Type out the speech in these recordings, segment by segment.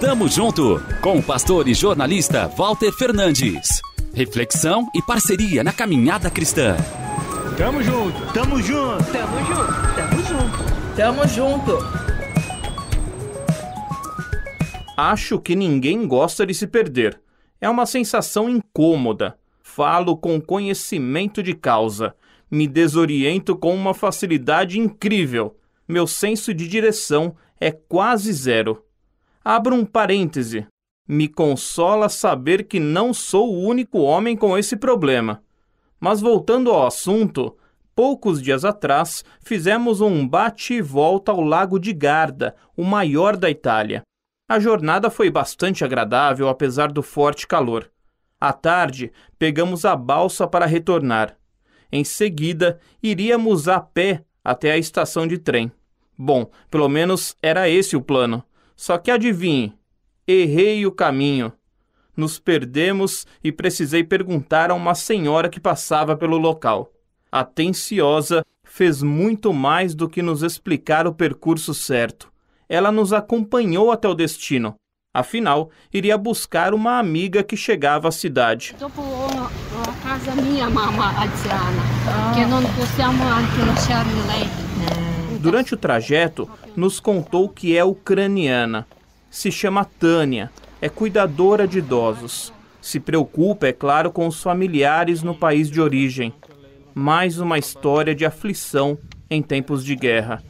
Tamo junto com o pastor e jornalista Walter Fernandes. Reflexão e parceria na caminhada cristã. Tamo junto, tamo junto, tamo junto, tamo junto, tamo junto. Acho que ninguém gosta de se perder. É uma sensação incômoda. Falo com conhecimento de causa. Me desoriento com uma facilidade incrível. Meu senso de direção é quase zero. Abro um parêntese. Me consola saber que não sou o único homem com esse problema. Mas voltando ao assunto, poucos dias atrás fizemos um bate e volta ao Lago de Garda, o maior da Itália. A jornada foi bastante agradável apesar do forte calor. À tarde, pegamos a balsa para retornar. Em seguida, iríamos a pé até a estação de trem. Bom, pelo menos era esse o plano. Só que adivinhe, errei o caminho. Nos perdemos e precisei perguntar a uma senhora que passava pelo local. Atenciosa, fez muito mais do que nos explicar o percurso certo. Ela nos acompanhou até o destino. Afinal, iria buscar uma amiga que chegava à cidade. a casa minha anziana, ah. que não possiamo anche lasciare lei. Durante o trajeto, nos contou que é ucraniana. Se chama Tânia, é cuidadora de idosos. Se preocupa, é claro, com os familiares no país de origem. Mais uma história de aflição em tempos de guerra.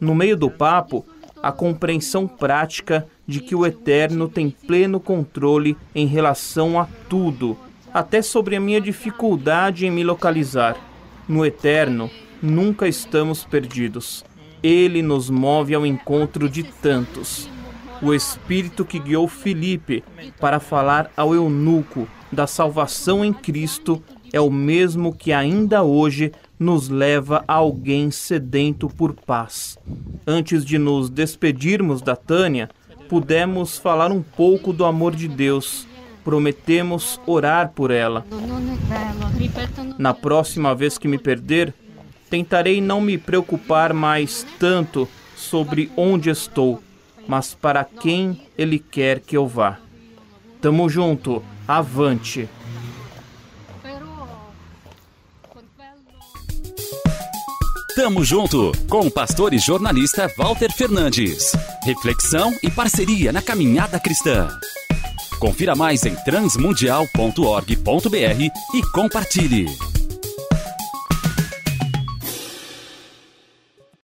No meio do papo, a compreensão prática de que o Eterno tem pleno controle em relação a tudo, até sobre a minha dificuldade em me localizar. No Eterno, nunca estamos perdidos. Ele nos move ao encontro de tantos o Espírito que guiou Filipe para falar ao eunuco da salvação em Cristo é o mesmo que ainda hoje nos leva a alguém sedento por paz. Antes de nos despedirmos da Tânia, pudemos falar um pouco do amor de Deus. Prometemos orar por ela. Na próxima vez que me perder, tentarei não me preocupar mais tanto sobre onde estou mas para quem Ele quer que eu vá. Tamo junto, avante! Tamo junto com o pastor e jornalista Walter Fernandes. Reflexão e parceria na caminhada cristã. Confira mais em transmundial.org.br e compartilhe.